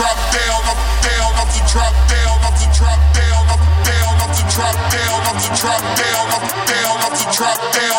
drop down, up down, up to drop down, up to drop down, up down, up to drop down, up the drop down, up down, up the drop down.